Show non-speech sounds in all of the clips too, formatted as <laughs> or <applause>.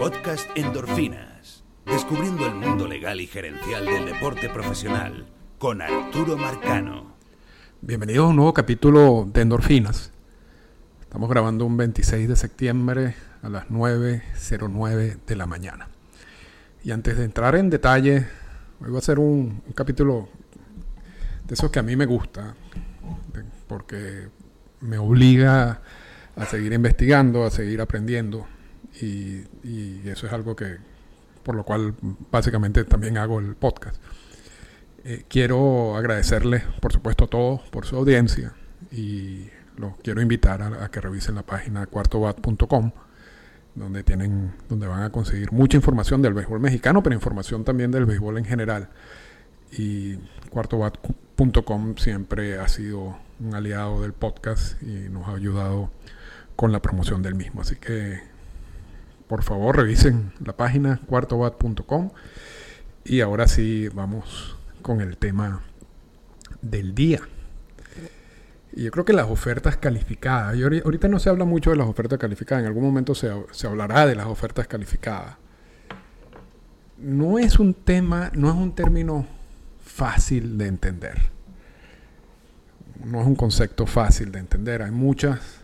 Podcast Endorfinas. Descubriendo el mundo legal y gerencial del deporte profesional con Arturo Marcano. Bienvenidos a un nuevo capítulo de Endorfinas. Estamos grabando un 26 de septiembre a las 9.09 de la mañana. Y antes de entrar en detalle, hoy va a ser un, un capítulo de esos que a mí me gusta, porque me obliga a seguir investigando, a seguir aprendiendo. Y, eso es algo que, por lo cual básicamente también hago el podcast. Eh, quiero agradecerles, por supuesto, a todos por su audiencia y los quiero invitar a, a que revisen la página cuartobat.com donde tienen donde van a conseguir mucha información del béisbol mexicano, pero información también del béisbol en general. Y cuartobat.com siempre ha sido un aliado del podcast y nos ha ayudado con la promoción del mismo. Así que por favor revisen la página cuartobat.com y ahora sí vamos con el tema del día. Y yo creo que las ofertas calificadas, y ahorita no se habla mucho de las ofertas calificadas, en algún momento se, se, hablará de las ofertas calificadas. No es un tema, no es un término fácil de entender. No es un concepto fácil de entender. Hay muchas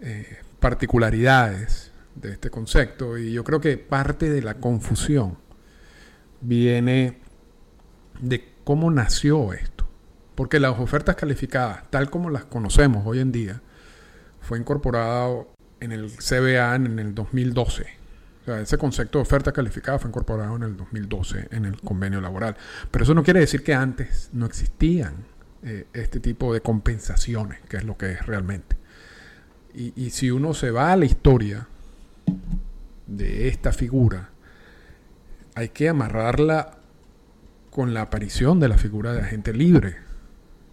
eh, particularidades de este concepto y yo creo que parte de la confusión viene de cómo nació esto. Porque las ofertas calificadas, tal como las conocemos hoy en día, fue incorporado en el CBA en el 2012. O sea, ese concepto de oferta calificada fue incorporado en el 2012 en el convenio laboral. Pero eso no quiere decir que antes no existían eh, este tipo de compensaciones, que es lo que es realmente. Y, y si uno se va a la historia de esta figura, hay que amarrarla con la aparición de la figura de agente libre.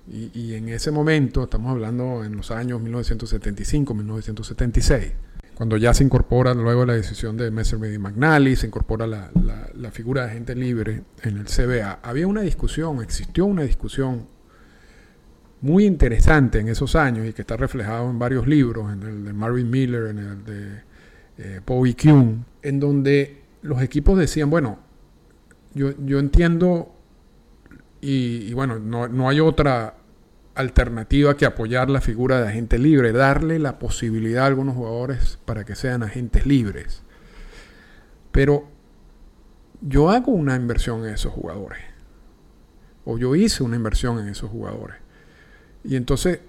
Y, en ese momento, estamos hablando en los años 1975-1976, cuando ya se incorpora luego la decisión de Messerschmitt y McNally, se incorpora la, la, la, figura de agente libre en el CBA, había una discusión, existió una discusión muy interesante en esos años y que está reflejado en varios libros, en el de Marvin Miller, en el de eh, Bobby en donde los equipos decían, bueno, yo, yo entiendo y, y bueno, no, no, hay otra alternativa que apoyar la figura de agente libre, darle la posibilidad a algunos jugadores para que sean agentes libres. Pero yo hago una inversión en esos jugadores. O yo hice una inversión en esos jugadores. Y entonces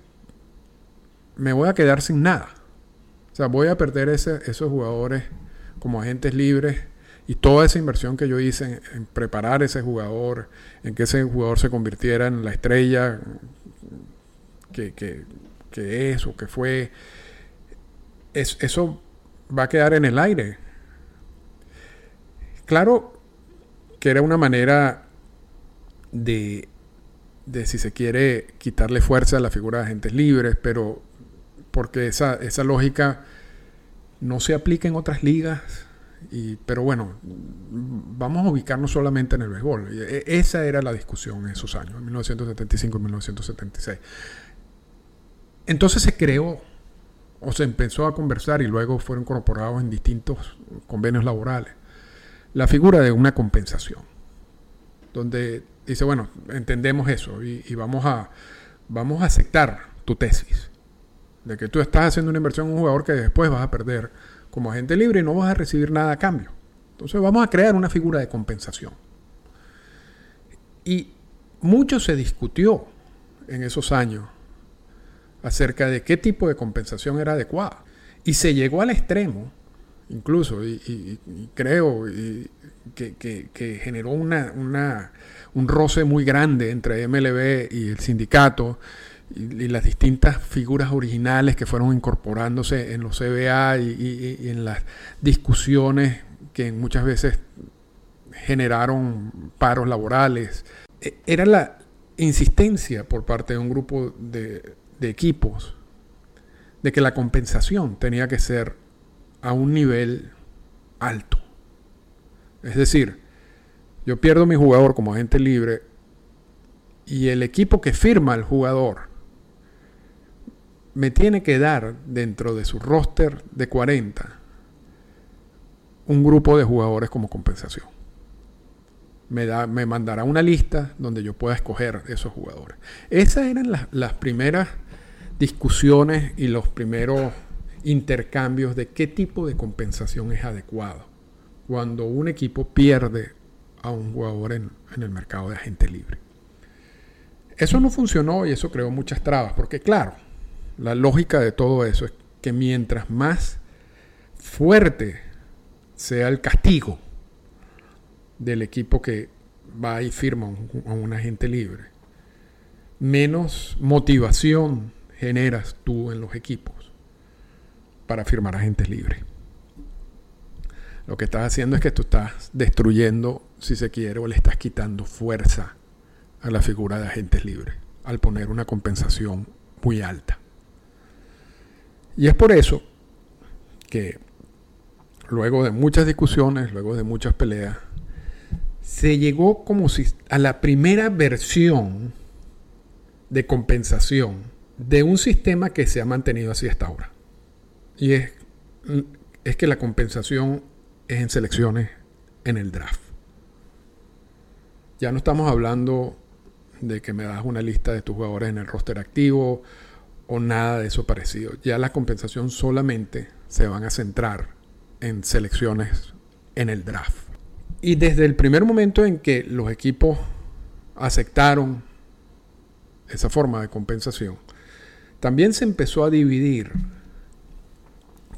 me voy a quedar sin nada. O sea, voy a perder esos jugadores como agentes libres y toda esa inversión que yo hice en, preparar ese jugador, en que ese jugador se convirtiera en la estrella que, que, que es o que fue, es, eso va a quedar en el aire. Claro que era una manera de, de, si se quiere, quitarle fuerza a la figura de agentes libres, pero porque esa, esa lógica no se aplica en otras ligas pero bueno, vamos a ubicarnos solamente en el béisbol. E, esa era la discusión en esos años, en 1975 y 1976. Entonces se creó o se empezó a conversar y luego fueron incorporados en distintos convenios laborales la figura de una compensación, donde dice, bueno, entendemos eso y, y vamos, a, vamos a aceptar tu tesis, de que tú estás haciendo una inversión en un jugador que después vas a perder como agente libre y no vas a recibir nada a cambio. Entonces vamos a crear una figura de compensación. Y mucho se discutió en esos años acerca de qué tipo de compensación era adecuada. Y se llegó al extremo, incluso, y, creo que, que, que, generó una, una, un roce muy grande entre MLB y el sindicato, y, las distintas figuras originales que fueron incorporándose en los CBA y, en las discusiones que muchas veces generaron paros laborales. Era la insistencia por parte de un grupo de, de equipos de que la compensación tenía que ser a un nivel alto. Es decir, yo pierdo mi jugador como agente libre y el equipo que firma al jugador me tiene que dar dentro de su roster de 40 un grupo de jugadores como compensación. Me, da, me mandará una lista donde yo pueda escoger esos jugadores. Esas eran las, las primeras discusiones y los primeros intercambios de qué tipo de compensación es adecuado cuando un equipo pierde a un jugador en, en el mercado de agente libre. Eso no funcionó y eso creó muchas trabas, porque claro, la lógica de todo eso es que mientras más fuerte sea el castigo del equipo que va y firma a un agente libre, menos motivación generas tú en los equipos para firmar agentes libres. Lo que estás haciendo es que tú estás destruyendo, si se quiere, o le estás quitando fuerza a la figura de agentes libres al poner una compensación muy alta. Y es por eso que luego de muchas discusiones, luego de muchas peleas, se llegó como si a la primera versión de compensación de un sistema que se ha mantenido así hasta ahora. Y es, es que la compensación es en selecciones en el draft. Ya no estamos hablando de que me das una lista de tus jugadores en el roster activo o nada de eso parecido. Ya la compensación solamente se van a centrar en selecciones en el draft. Y desde el primer momento en que los equipos aceptaron esa forma de compensación, también se empezó a dividir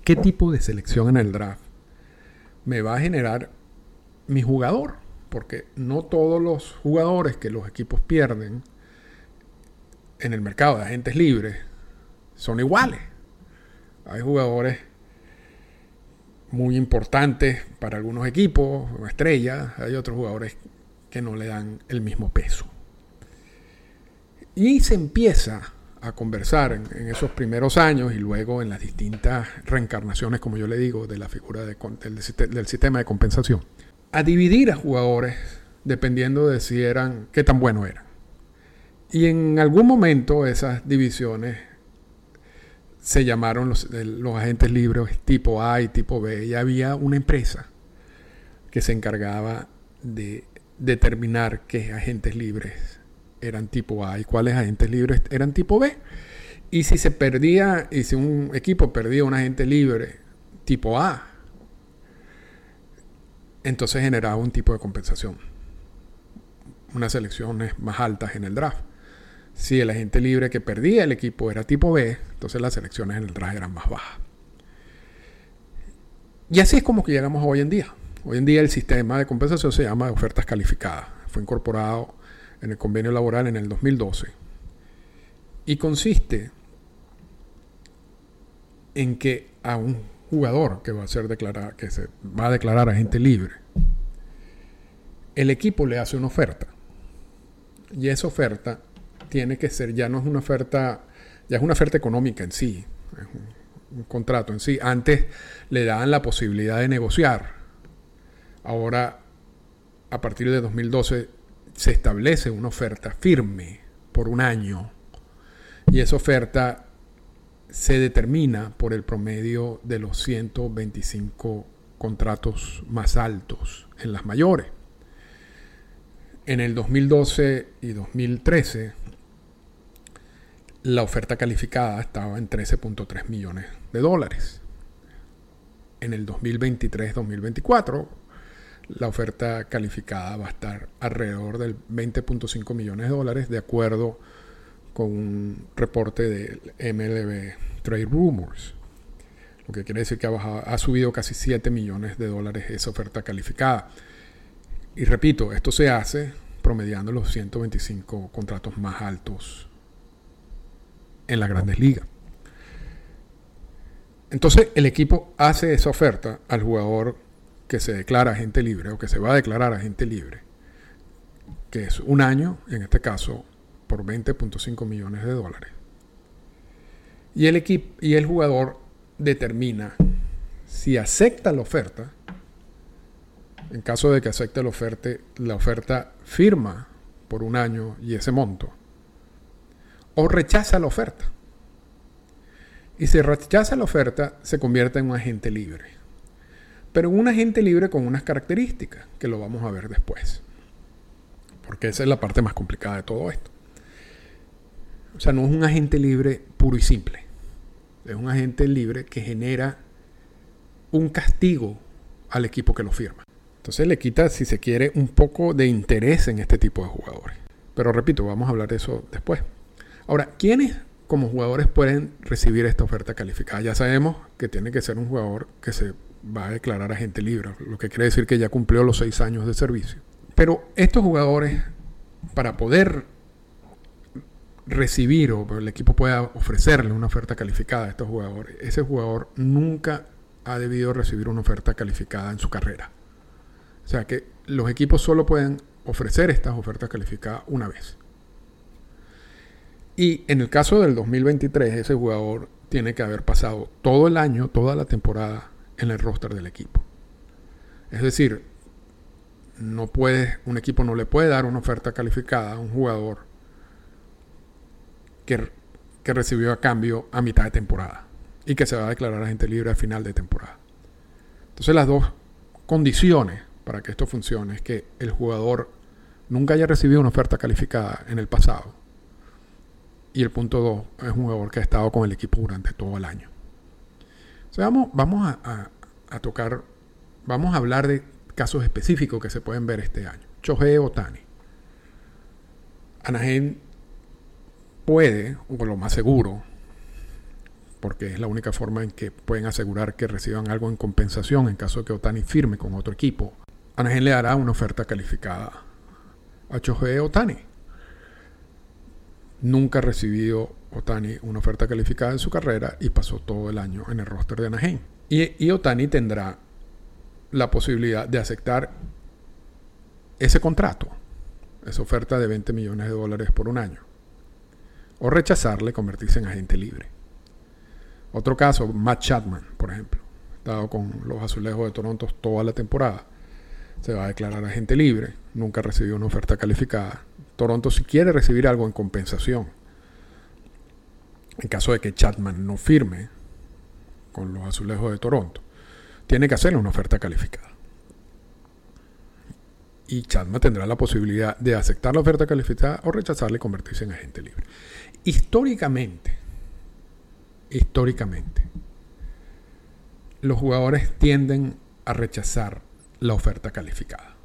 qué tipo de selección en el draft me va a generar mi jugador. Porque no todos los jugadores que los equipos pierden en el mercado de agentes libres son iguales. Hay jugadores muy importantes para algunos equipos, estrellas, hay otros jugadores que no le dan el mismo peso. Y se empieza a conversar en, esos primeros años y luego en las distintas reencarnaciones, como yo le digo, de la figura del, sistema de compensación, a dividir a jugadores dependiendo de si eran, qué tan buenos eran. Y en algún momento esas divisiones se llamaron los, agentes libres tipo A y tipo B. Y había una empresa que se encargaba de determinar qué agentes libres eran tipo A y cuáles agentes libres eran tipo B. Y si se perdía, y si un equipo perdía un agente libre tipo A, entonces generaba un tipo de compensación. Unas selecciones más altas en el draft. Si el agente libre que perdía el equipo era tipo B, entonces las selecciones en el draft eran más bajas. Y así es como que llegamos hoy en día. Hoy en día el sistema de compensación se llama ofertas calificadas. Fue incorporado en el convenio laboral en el 2012. Y consiste en que a un jugador que va a ser declarar, que se va a declarar agente libre, el equipo le hace una oferta. Y esa oferta tiene que ser, ya no es una oferta, ya es una oferta económica en sí, es un, un contrato en sí. Antes le daban la posibilidad de negociar. Ahora, a partir de 2012, se establece una oferta firme por un año. Y esa oferta se determina por el promedio de los 125 contratos más altos en las mayores. En el 2012 y 2013, la oferta calificada estaba en 13.3 millones de dólares. En el 2023-2024, la oferta calificada va a estar alrededor del 20.5 millones de dólares, de acuerdo con un reporte del MLB Trade Rumors. Lo que quiere decir que ha, ha subido casi 7 millones de dólares esa oferta calificada. Y repito, esto se hace promediando los 125 contratos más altos en las grandes ligas. Entonces el equipo hace esa oferta al jugador que se declara agente libre o que se va a declarar agente libre, que es un año, en este caso por 20.5 millones de dólares. Y el, equipo, y el jugador determina si acepta la oferta. En caso de que acepte la oferta, la oferta firma por un año y ese monto. O rechaza la oferta. Y si rechaza la oferta, se convierte en un agente libre. pero un agente libre con unas características que lo vamos a ver después. Porque esa es la parte más complicada de todo esto. O sea, no es un agente libre puro y simple. Es un agente libre que genera un castigo al equipo que lo firma. Entonces le quita, si se quiere, un poco de interés en este tipo de jugadores. Pero repito, vamos a hablar de eso después. Ahora, ¿quiénes como jugadores pueden recibir esta oferta calificada? Ya sabemos que tiene que ser un jugador que se va a declarar agente libre, lo que quiere decir que ya cumplió los seis años de servicio. Pero estos jugadores, para poder recibir o el equipo pueda ofrecerle una oferta calificada a estos jugadores, ese jugador nunca ha debido recibir una oferta calificada en su carrera. O sea que los equipos solo pueden ofrecer estas ofertas calificadas una vez. Y en el caso del 2023, ese jugador tiene que haber pasado todo el año, toda la temporada en el roster del equipo. Es decir, no puede, un equipo no le puede dar una oferta calificada a un jugador que, que recibió a cambio a mitad de temporada y que se va a declarar agente libre al final de temporada. Entonces las dos condiciones para que esto funcione es que el jugador nunca haya recibido una oferta calificada en el pasado. Y el punto dos es un jugador que ha estado con el equipo durante todo el año. vamos, a, tocar, vamos a hablar de casos específicos que se pueden ver este año. Chohei Otani. Anaheim puede, o lo más seguro, porque es la única forma en que pueden asegurar que reciban algo en compensación en caso de que Otani firme con otro equipo Anaheim le hará una oferta calificada a Chohei Otani. Nunca recibido Otani una oferta calificada en su carrera y pasó todo el año en el roster de Anaheim. Y, Otani tendrá la posibilidad de aceptar ese contrato, esa oferta de 20 millones de dólares por un año, o rechazarle, convertirse en agente libre. Otro caso, Matt Chapman, por ejemplo, estado con los azulejos de Toronto toda la temporada se va a declarar agente libre, nunca recibió una oferta calificada. Toronto si quiere recibir algo en compensación, en caso de que Chapman no firme con los azulejos de Toronto, tiene que hacerle una oferta calificada. Y Chapman tendrá la posibilidad de aceptar la oferta calificada o rechazarla y convertirse en agente libre. Históricamente, históricamente, los jugadores tienden a rechazar la oferta calificada.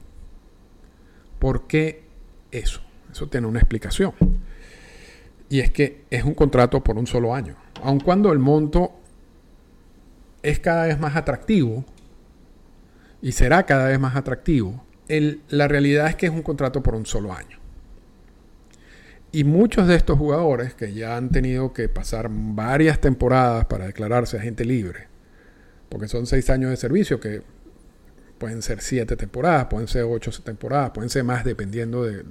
¿Por qué eso? Eso tiene una explicación. Y es que es un contrato por un solo año. Aun cuando el monto es cada vez más atractivo y será cada vez más atractivo, la realidad es que es un contrato por un solo año. Y muchos de estos jugadores que ya han tenido que pasar varias temporadas para declararse agente libre, porque son seis años de servicio que pueden ser siete temporadas, pueden ser ocho temporadas, pueden ser más dependiendo de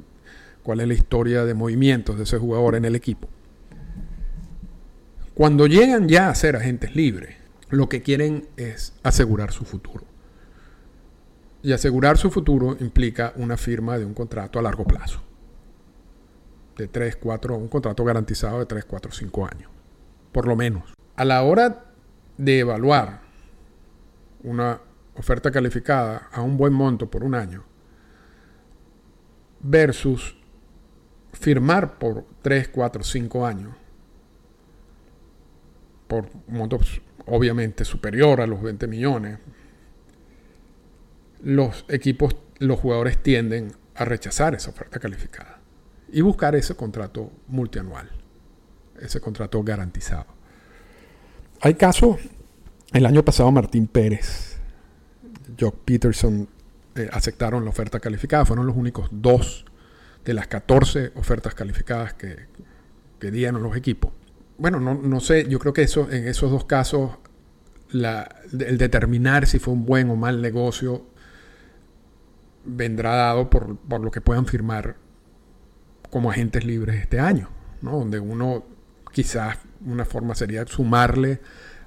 cuál es la historia de movimientos de ese jugador en el equipo. Cuando llegan ya a ser agentes libres, lo que quieren es asegurar su futuro. Y asegurar su futuro implica una firma de un contrato a largo plazo. De 3, 4, un contrato garantizado de 3, 4, 5 años. Por lo menos. A la hora de evaluar una oferta calificada a un buen monto por un año versus firmar por 3, 4, 5 años por montos obviamente superior a los 20 millones, los equipos, los jugadores tienden a rechazar esa oferta calificada y buscar ese contrato multianual, ese contrato garantizado. Hay casos, el año pasado Martín Pérez Jock Peterson eh, aceptaron la oferta calificada. Fueron los únicos dos de las 14 ofertas calificadas que, dieron los equipos. Bueno, no, sé, yo creo que eso, en esos dos casos, el determinar si fue un buen o mal negocio vendrá dado por, por lo que puedan firmar como agentes libres este año, ¿no? donde uno quizás una forma sería sumarle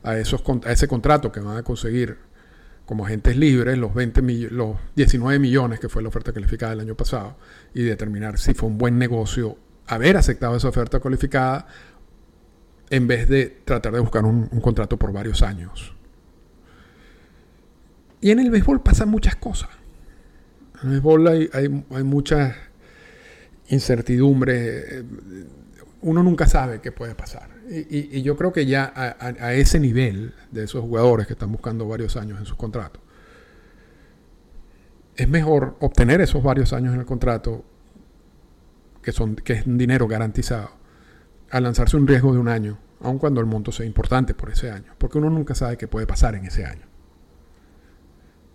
a, esos, a ese contrato que van a conseguir como agentes libres los, 20 los 19 millones que fue la oferta calificada el año pasado y determinar si fue un buen negocio haber aceptado esa oferta calificada en vez de tratar de buscar un, contrato por varios años. Y en el béisbol pasan muchas cosas. En el béisbol hay, hay, mucha incertidumbre. Uno nunca sabe qué puede pasar. Y, yo creo que ya a, ese nivel de esos jugadores que están buscando varios años en sus contratos, es mejor obtener esos varios años en el contrato, que, son, que es un dinero garantizado, a lanzarse un riesgo de un año, aun cuando el monto sea importante por ese año, porque uno nunca sabe qué puede pasar en ese año.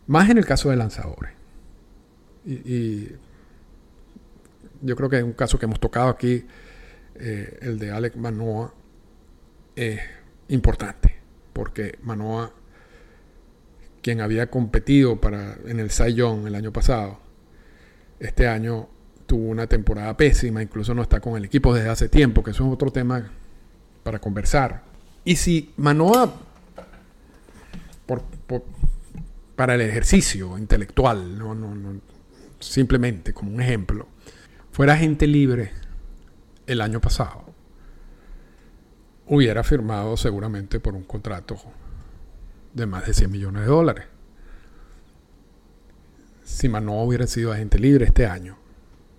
Más en el caso de lanzadores. Y, yo creo que es un caso que hemos tocado aquí, eh, el de Alec Manoa, es importante, porque Manoa, quien había competido para, en el Cy el año pasado, este año tuvo una temporada pésima, incluso no está con el equipo desde hace tiempo, que eso es otro tema para conversar. Y si Manoa, para el ejercicio intelectual, no, no, no, simplemente como un ejemplo, fuera gente libre el año pasado, hubiera firmado seguramente por un contrato de más de 100 millones de dólares. Si Manoa hubiera sido agente libre este año,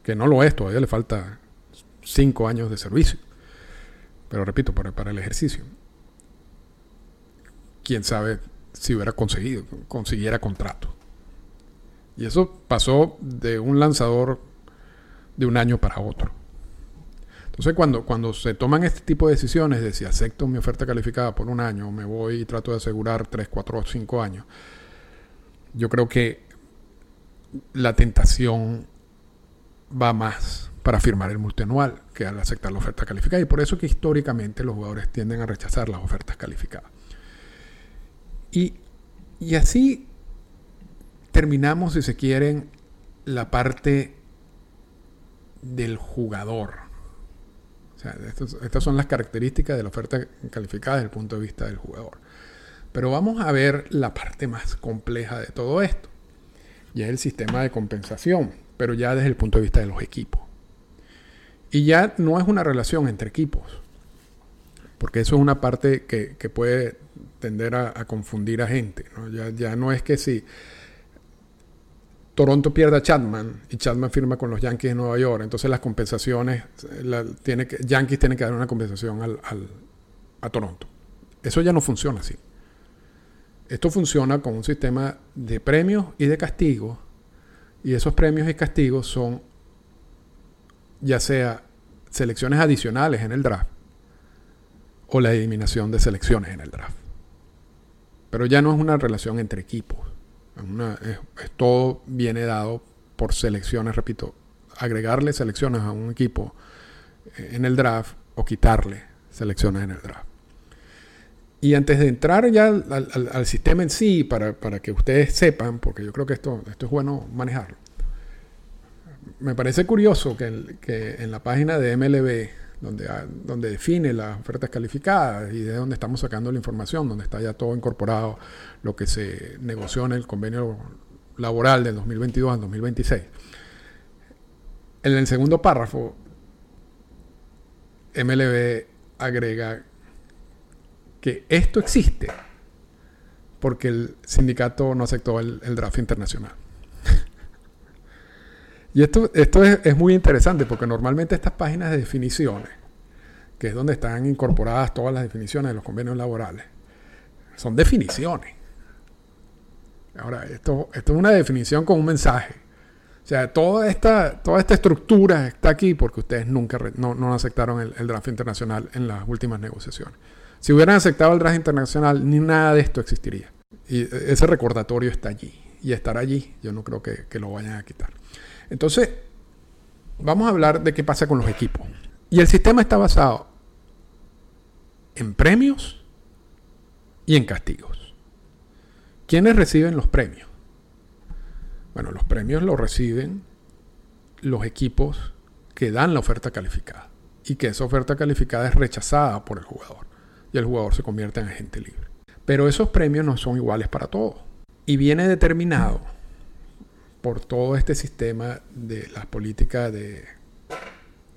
que no lo es, todavía le falta 5 años de servicio, pero repito, para, para el ejercicio, quién sabe si hubiera conseguido, consiguiera contrato. Y eso pasó de un lanzador de un año para otro. Entonces, cuando, cuando se toman este tipo de decisiones de si acepto mi oferta calificada por un año o me voy y trato de asegurar 3, 4 o 5 años, yo creo que la tentación va más para firmar el multianual que al aceptar la oferta calificada. Y por eso que históricamente los jugadores tienden a rechazar las ofertas calificadas. Y, así terminamos, si se quieren, la parte del jugador. Estas son las características de la oferta calificada desde el punto de vista del jugador. Pero vamos a ver la parte más compleja de todo esto. Y es el sistema de compensación, pero ya desde el punto de vista de los equipos. Y ya no es una relación entre equipos, porque eso es una parte que, que puede tender a, confundir a gente. Ya, no es que si Toronto pierde a Chapman y Chapman firma con los Yankees de Nueva York, entonces las compensaciones, Yankees tiene que dar una compensación al, a Toronto. Eso ya no funciona así. Esto funciona con un sistema de premios y de castigos, y esos premios y castigos son ya sea selecciones adicionales en el draft o la eliminación de selecciones en el draft. Pero ya no es una relación entre equipos. Todo viene dado por selecciones, repito, agregarle selecciones a un equipo eh, en el draft o quitarle selecciones en el draft. Y antes de entrar ya al, sistema en sí, para, que ustedes sepan, porque yo creo que esto, esto es bueno manejarlo, me parece curioso que, que en la página de MLB donde, donde define las ofertas calificadas y de donde estamos sacando la información, donde está ya todo incorporado lo que se negoció en el convenio laboral del 2022 al 2026. En el segundo párrafo, MLB agrega que esto existe porque el sindicato no aceptó el, draft internacional. Y esto, es, muy interesante porque normalmente estas páginas de definiciones, que es donde están incorporadas todas las definiciones de los convenios laborales, son definiciones. Ahora, esto, es una definición con un mensaje. O sea, toda esta, estructura está aquí porque ustedes nunca no, aceptaron el, draft internacional en las últimas negociaciones. Si hubieran aceptado el draft internacional, ni nada de esto existiría. Y ese recordatorio está allí. Y estará allí, yo no creo que lo vayan a quitar. Entonces, vamos a hablar de qué pasa con los equipos. Y el sistema está basado en premios y en castigos. ¿Quiénes reciben los premios? Bueno, los premios los reciben los equipos que dan la oferta calificada y que esa oferta calificada es rechazada por el jugador y el jugador se convierte en agente libre. Pero esos premios no son iguales para todos y viene determinado por todo este sistema de las políticas de,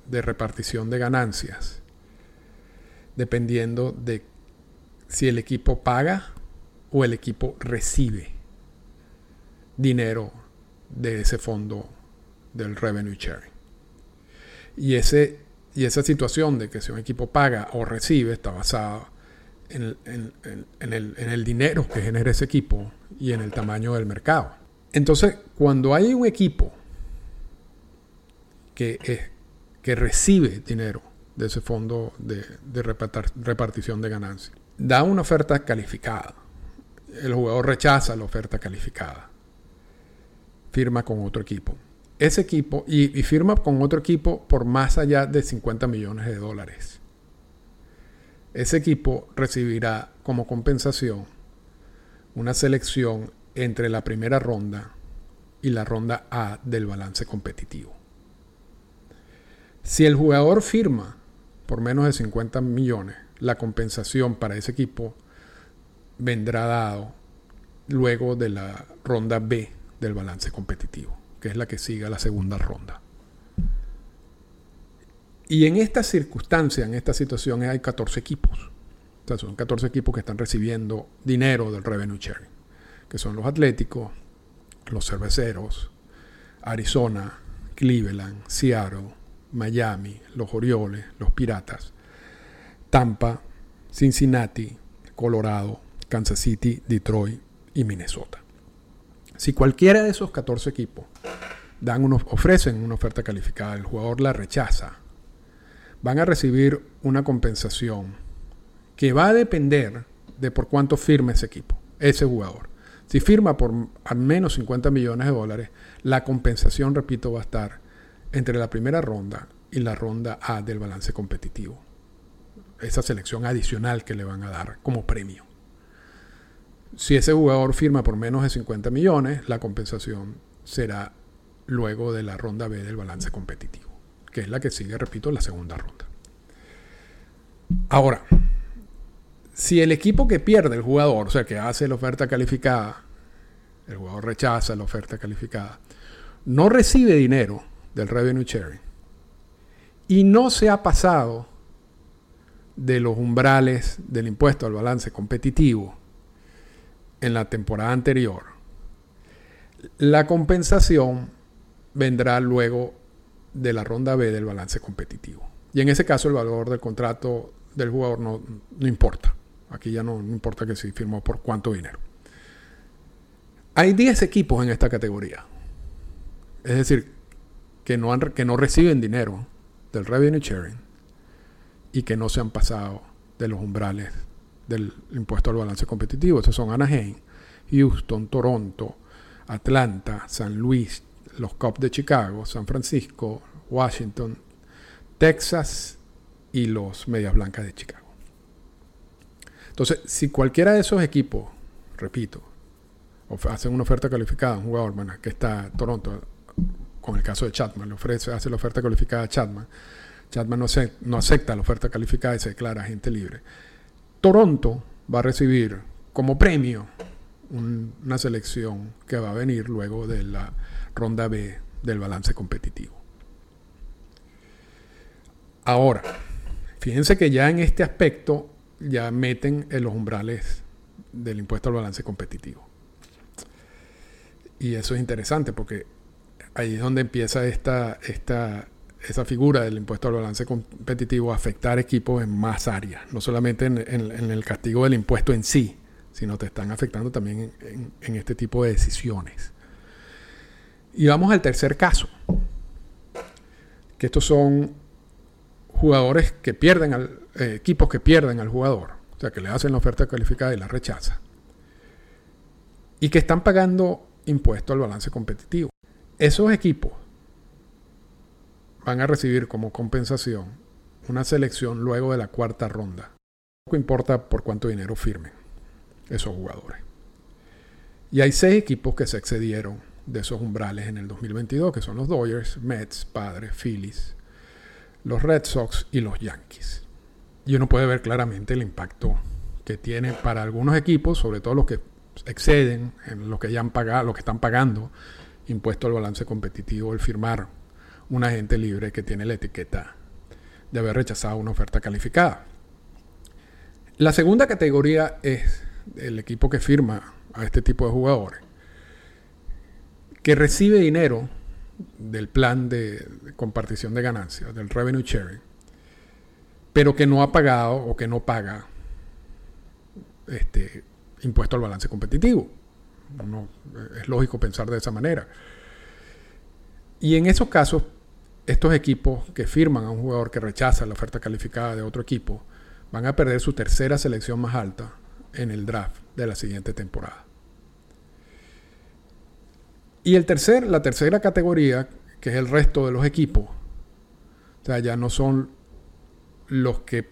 de repartición de ganancias, dependiendo de si el equipo paga o el equipo recibe dinero de ese fondo del revenue sharing. Y, ese, y esa situación de que si un equipo paga o recibe está basada en el, en el dinero que genera ese equipo y en el tamaño del mercado. Entonces, cuando hay un equipo que, recibe dinero de ese fondo de, repartición de ganancias, da una oferta calificada. El jugador rechaza la oferta calificada. Firma con otro equipo. Ese equipo, y, y firma con otro equipo por más allá de 50 millones de dólares. Ese equipo recibirá como compensación una selección entre la primera ronda y la ronda A del balance competitivo. Si el jugador firma por menos de 50 millones, la compensación para ese equipo vendrá dado luego de la ronda B del balance competitivo, que es la que siga la segunda ronda. Y en esta circunstancia, en esta situación, hay 14 equipos. O sea, son 14 equipos que están recibiendo dinero del revenue sharing, que son los Atléticos, los Cerveceros, Arizona, Cleveland, Seattle, Miami, los Orioles, los Piratas, Tampa, Cincinnati, Colorado, Kansas City, Detroit y Minnesota. Si cualquiera de esos 14 equipos dan unos, ofrecen una oferta calificada, el jugador la rechaza, van a recibir una compensación que va a depender de por cuánto firme ese equipo, ese jugador. Si firma por al menos 50 millones de dólares, la compensación, repito, va a estar entre la primera ronda y la ronda A del balance competitivo. Esa selección adicional que le van a dar como premio. Si ese jugador firma por menos de 50 millones, la compensación será luego de la ronda B del balance competitivo, que es la que sigue, repito, la segunda ronda. Ahora, si el equipo que pierde el jugador, o sea, que hace la oferta calificada, el jugador rechaza la oferta calificada, no recibe dinero del revenue sharing y no se ha pasado de los umbrales del impuesto al balance competitivo en la temporada anterior, la compensación vendrá luego de la ronda B del balance competitivo. Y en ese caso el valor del contrato del jugador no, importa. Aquí ya no, importa que si firmó por cuánto dinero. Hay 10 equipos en esta categoría. Es decir, que no, han, que no reciben dinero del revenue sharing y que no se han pasado de los umbrales del impuesto al balance competitivo. Estos son Anaheim, Houston, Toronto, Atlanta, San Luis, los Cubs de Chicago, San Francisco, Washington, Texas y los Medias Blancas de Chicago. Entonces, si cualquiera de esos equipos, repito, hacen una oferta calificada a un jugador, bueno, que está Toronto, con el caso de Chatman, le ofrece, hace la oferta calificada a. Chatman no, no acepta la oferta calificada y se declara agente libre. Toronto va a recibir como premio una selección que va a venir luego de la ronda B del balance competitivo. Ahora, fíjense que ya en este aspecto ya meten en los umbrales del impuesto al balance competitivo. Y eso es interesante porque ahí es donde empieza esta, esta, esa figura del impuesto al balance competitivo a afectar equipos en más áreas, no solamente en, el castigo del impuesto en sí, sino te están afectando también en, este tipo de decisiones. Y vamos al tercer caso, que estos son jugadores que pierden al, eh, equipos que pierden al jugador, o sea, que le hacen la oferta calificada y la rechaza, y que están pagando impuesto al balance competitivo. Esos equipos van a recibir como compensación una selección luego de la cuarta ronda. No importa por cuánto dinero firmen esos jugadores. Y hay seis equipos que se excedieron de esos umbrales en el 2022, que son los Dodgers, Mets, Padres, Phillies, los Red Sox y los Yankees. Y uno puede ver claramente el impacto que tiene para algunos equipos, sobre todo los que exceden, en los que ya han pagado, los que están pagando impuesto al balance competitivo el firmar un agente libre que tiene la etiqueta de haber rechazado una oferta calificada. La segunda categoría es el equipo que firma a este tipo de jugadores, que recibe dinero del plan de compartición de ganancias, del revenue sharing, pero que no ha pagado o que no paga este, impuesto al balance competitivo. Es lógico pensar de esa manera. Y en esos casos, estos equipos que firman a un jugador que rechaza la oferta calificada de otro equipo van a perder su tercera selección más alta en el draft de la siguiente temporada. Y el tercer, la tercera categoría, que es el resto de los equipos, o sea, ya no son los que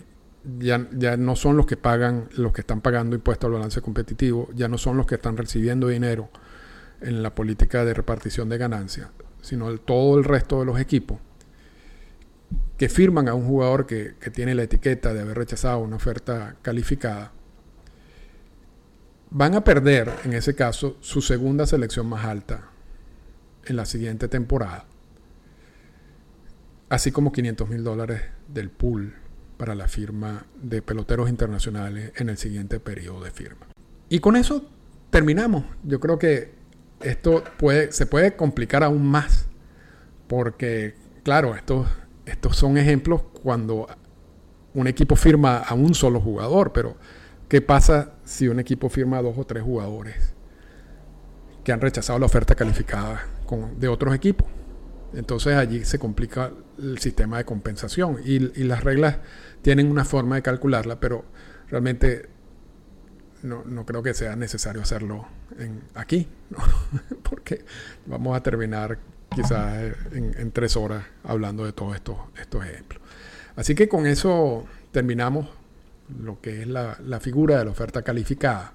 ya, no son los que pagan, los que están pagando impuestos al balance competitivo, ya no son los que están recibiendo dinero en la política de repartición de ganancias, sino todo el resto de los equipos que firman a un jugador que tiene la etiqueta de haber rechazado una oferta calificada, van a perder, en ese caso, su segunda selección más alta en la siguiente temporada, así como 500 mil dólares del pool para la firma de peloteros internacionales en el siguiente periodo de firma. Y con eso terminamos. Yo creo que esto puede, se puede complicar aún más, porque, claro, estos, estos son ejemplos cuando un equipo firma a un solo jugador, pero ¿qué pasa si un equipo firma a dos o tres jugadores que han rechazado la oferta calificada de otros equipos? Entonces allí se complica el sistema de compensación y, las reglas tienen una forma de calcularla, pero realmente no, creo que sea necesario hacerlo aquí, <laughs> porque vamos a terminar quizás en, tres horas hablando de todos estos, estos ejemplos. Así que con eso terminamos lo que es la, figura de la oferta calificada.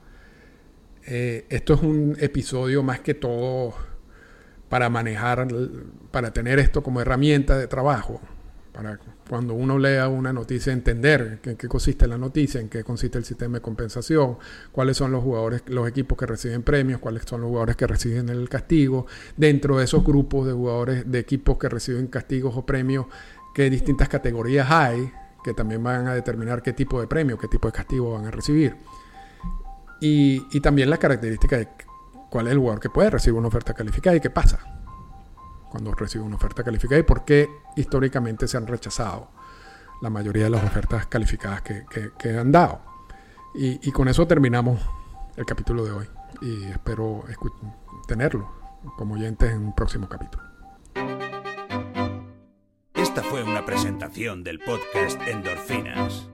Eh, esto es un episodio más que todo para manejar, para tener esto como herramienta de trabajo, para cuando uno lea una noticia entender en qué consiste la noticia, en qué consiste el sistema de compensación, cuáles son los jugadores, los equipos que reciben premios, cuáles son los jugadores que reciben el castigo, dentro de esos grupos de jugadores, de equipos que reciben castigos o premios, qué distintas categorías hay, que también van a determinar qué tipo de premio, qué tipo de castigo van a recibir. Y, y también las características de cuál es el jugador que puede recibir una oferta calificada y qué pasa cuando recibe una oferta calificada y por qué históricamente se han rechazado la mayoría de las ofertas calificadas que, han dado. Y, con eso terminamos el capítulo de hoy y espero tenerlo como oyentes en un próximo capítulo. Esta fue una presentación del podcast Endorfinas.